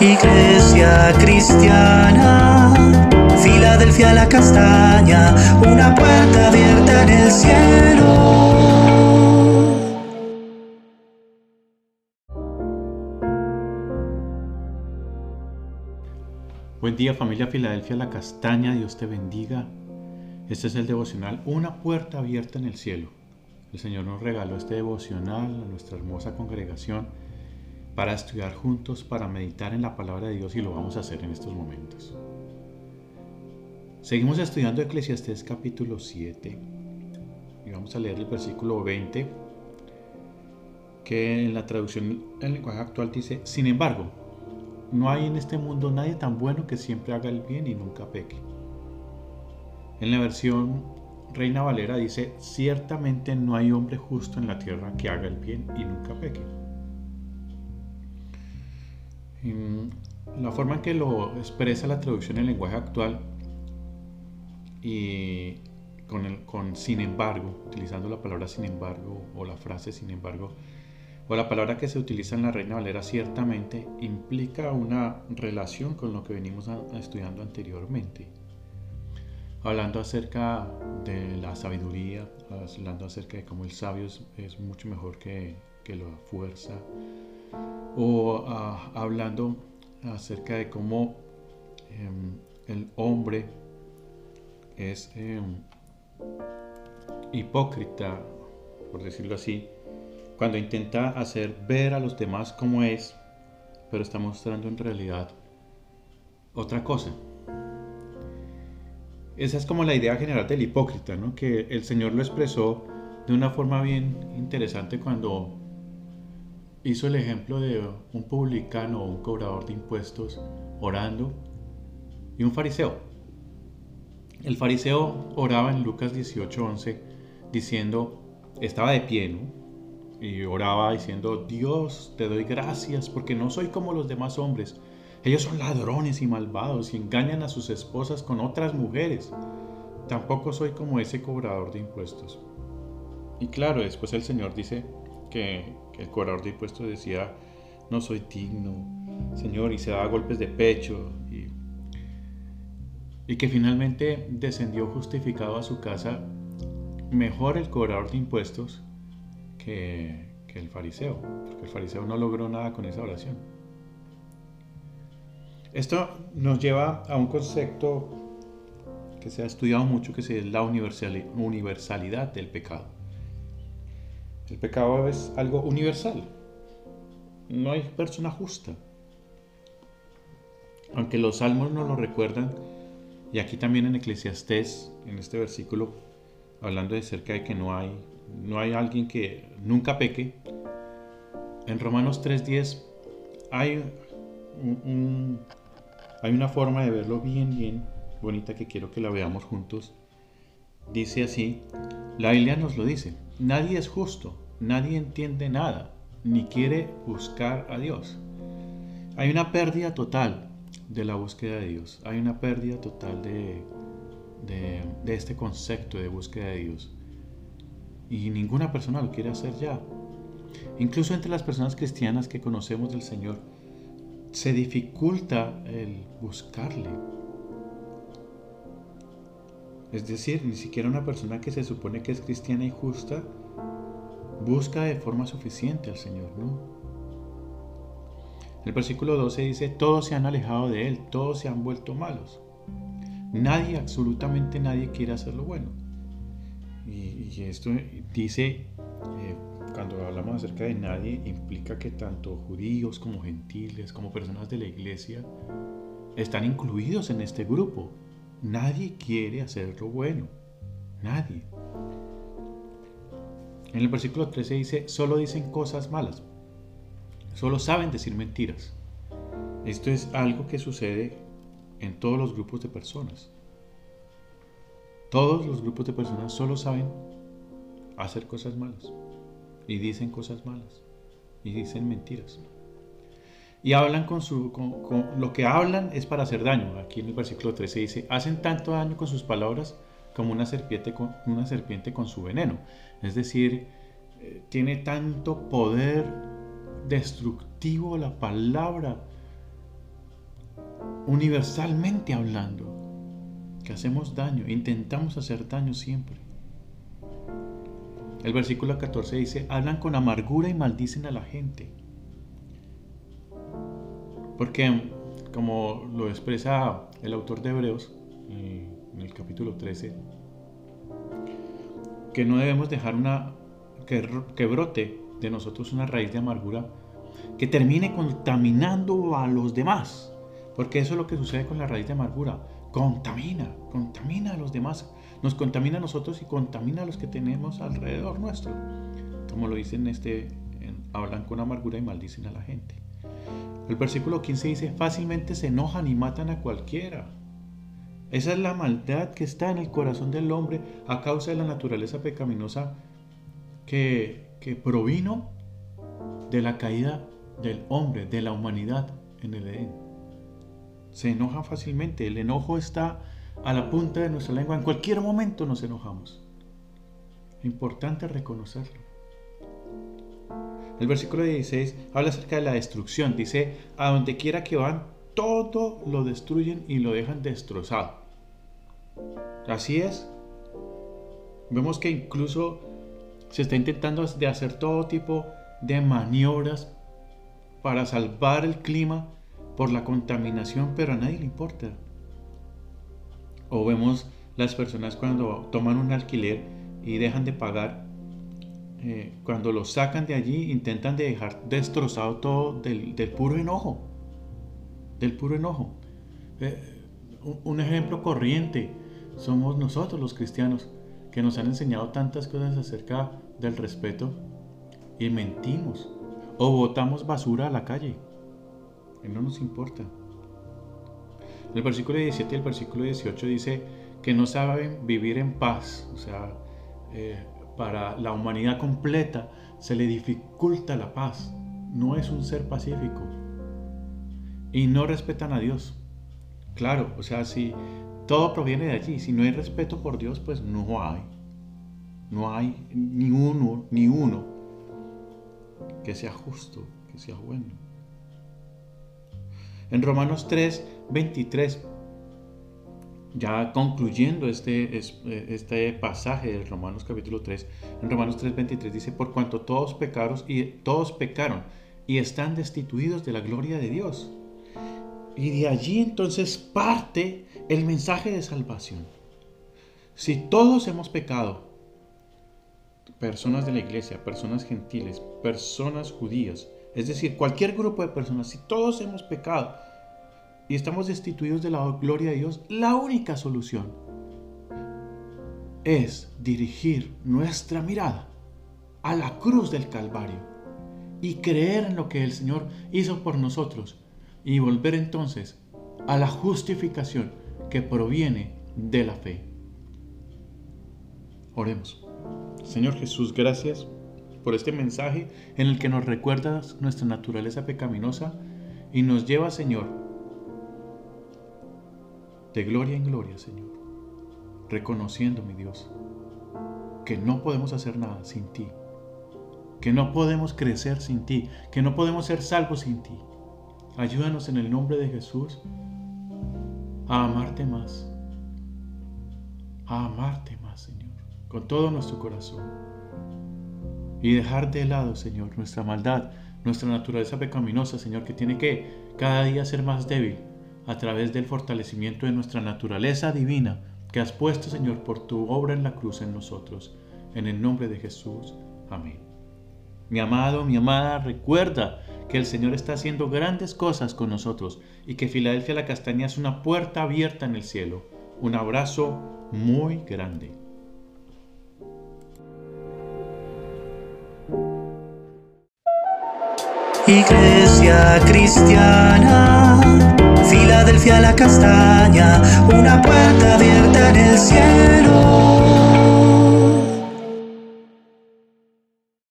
Iglesia cristiana, Filadelfia la castaña, una puerta abierta en el cielo. Buen día familia Filadelfia la castaña, Dios te bendiga. Este es el devocional Una puerta abierta en el cielo. El Señor nos regaló este devocional a nuestra hermosa congregación para estudiar juntos, para meditar en la palabra de Dios y lo vamos a hacer en estos momentos. Seguimos estudiando Eclesiastés capítulo 7 y vamos a leer el versículo 20 que en la traducción en lenguaje actual dice, sin embargo, no hay en este mundo nadie tan bueno que siempre haga el bien y nunca peque. En la versión Reina Valera dice, ciertamente no hay hombre justo en la tierra que haga el bien y nunca peque. La forma en que lo expresa la traducción en lenguaje actual y con, el, con sin embargo, utilizando la palabra sin embargo o la frase sin embargo, o la palabra que se utiliza en la Reina Valera ciertamente implica una relación con lo que venimos estudiando anteriormente. Hablando acerca de la sabiduría, hablando acerca de cómo el sabio es, mucho mejor que, la fuerza, o ah, hablando acerca de cómo em, el hombre es em, hipócrita, por decirlo así, cuando intenta hacer ver a los demás como es, pero está mostrando en realidad otra cosa. Esa es como la idea general del hipócrita, ¿no? que el Señor lo expresó de una forma bien interesante cuando hizo el ejemplo de un publicano o un cobrador de impuestos orando y un fariseo. El fariseo oraba en Lucas 18:11 diciendo, estaba de pie, ¿no? Y oraba diciendo, Dios, te doy gracias porque no soy como los demás hombres ellos son ladrones y malvados y engañan a sus esposas con otras mujeres. Tampoco soy como ese cobrador de impuestos. Y claro, después el Señor dice que, el cobrador de impuestos decía, no soy digno, Señor, y se daba golpes de pecho. Y, que finalmente descendió justificado a su casa mejor el cobrador de impuestos que, que el fariseo, porque el fariseo no logró nada con esa oración. Esto nos lleva a un concepto que se ha estudiado mucho, que es la universalidad del pecado. El pecado es algo universal. No hay persona justa. Aunque los salmos nos lo recuerdan, y aquí también en Eclesiastés, en este versículo, hablando de cerca de que no hay, no hay alguien que nunca peque, en Romanos 3.10 hay hay una forma de verlo bien, bien bonita que quiero que la veamos juntos. Dice así, la Biblia nos lo dice, nadie es justo, nadie entiende nada, ni quiere buscar a Dios. Hay una pérdida total de la búsqueda de Dios, hay una pérdida total de, este concepto de búsqueda de Dios. Y ninguna persona lo quiere hacer ya. Incluso entre las personas cristianas que conocemos del Señor, se dificulta el buscarle. Es decir, ni siquiera una persona que se supone que es cristiana y justa busca de forma suficiente al Señor, ¿no? El versículo 12 dice, todos se han alejado de Él, todos se han vuelto malos. Nadie, absolutamente nadie quiere hacer lo bueno. Y, esto dice, eh, cuando hablamos acerca de nadie, implica que tanto judíos como gentiles, como personas de la iglesia, están incluidos en este grupo. Nadie quiere hacer lo bueno. Nadie. En el versículo 13 dice, solo dicen cosas malas. Solo saben decir mentiras. Esto es algo que sucede en todos los grupos de personas. Todos los grupos de personas solo saben hacer cosas malas y dicen cosas malas y dicen mentiras. Y hablan con su, con, lo que hablan es para hacer daño. Aquí en el versículo 13 dice, hacen tanto daño con sus palabras como una serpiente con, una serpiente con su veneno. Es decir, eh, tiene tanto poder destructivo la palabra universalmente hablando, que hacemos daño, intentamos hacer daño siempre. El versículo 14 dice, hablan con amargura y maldicen a la gente. Porque, como lo expresa el autor de Hebreos, eh, en el capítulo 13, que no debemos dejar una que, brote de nosotros una raíz de amargura que termine contaminando a los demás. Porque eso es lo que sucede con la raíz de amargura. Contamina, contamina a los demás. Nos contamina a nosotros y contamina a los que tenemos alrededor nuestro. Como lo dicen este, hablan con amargura y maldicen a la gente. El versículo 15 dice, fácilmente se enojan y matan a cualquiera. Esa es la maldad que está en el corazón del hombre a causa de la naturaleza pecaminosa que, que provino de la caída del hombre, de la humanidad en el Edén. Se enoja fácilmente, el enojo está a la punta de nuestra lengua, en cualquier momento nos enojamos. Importante reconocerlo. El versículo 16 habla acerca de la destrucción. Dice, a donde quiera que van, todo lo destruyen y lo dejan destrozado. Así es. Vemos que incluso se está intentando de hacer todo tipo de maniobras para salvar el clima por la contaminación, pero a nadie le importa. O vemos las personas cuando toman un alquiler y dejan de pagar, eh, cuando lo sacan de allí intentan dejar destrozado todo del, puro enojo, del puro enojo. Eh, un ejemplo corriente somos nosotros los cristianos que nos han enseñado tantas cosas acerca del respeto y mentimos o botamos basura a la calle. Y no nos importa. El versículo 17 y el versículo 18 dice que no saben vivir en paz. O sea, eh, para la humanidad completa se le dificulta la paz. No es un ser pacífico. Y no respetan a Dios. Claro, o sea, si todo proviene de allí, si no hay respeto por Dios, pues no hay. No hay ni uno, ni uno que sea justo, que sea bueno. En Romanos 3, 23, ya concluyendo este, este pasaje de Romanos capítulo 3, en Romanos 3, 23 dice, por cuanto todos pecaron y todos pecaron y están destituidos de la gloria de Dios. Y de allí entonces parte el mensaje de salvación. Si todos hemos pecado, personas de la iglesia, personas gentiles, personas judías, es decir, cualquier grupo de personas, si todos hemos pecado y estamos destituidos de la gloria de Dios, la única solución es dirigir nuestra mirada a la cruz del Calvario y creer en lo que el Señor hizo por nosotros y volver entonces a la justificación que proviene de la fe. Oremos. Señor Jesús, gracias por este mensaje en el que nos recuerdas nuestra naturaleza pecaminosa y nos lleva, Señor, de gloria en gloria, Señor, reconociendo, mi Dios, que no podemos hacer nada sin ti, que no podemos crecer sin ti, que no podemos ser salvos sin ti. Ayúdanos en el nombre de Jesús a amarte más, a amarte más, Señor con todo nuestro corazón. Y dejar de lado, Señor, nuestra maldad, nuestra naturaleza pecaminosa, Señor, que tiene que cada día ser más débil a través del fortalecimiento de nuestra naturaleza divina que has puesto, Señor, por tu obra en la cruz en nosotros. En el nombre de Jesús. Amén. Mi amado, mi amada, recuerda que el Señor está haciendo grandes cosas con nosotros y que Filadelfia la Castaña es una puerta abierta en el cielo. Un abrazo muy grande. Iglesia cristiana, Filadelfia la castaña, una puerta abierta en el cielo.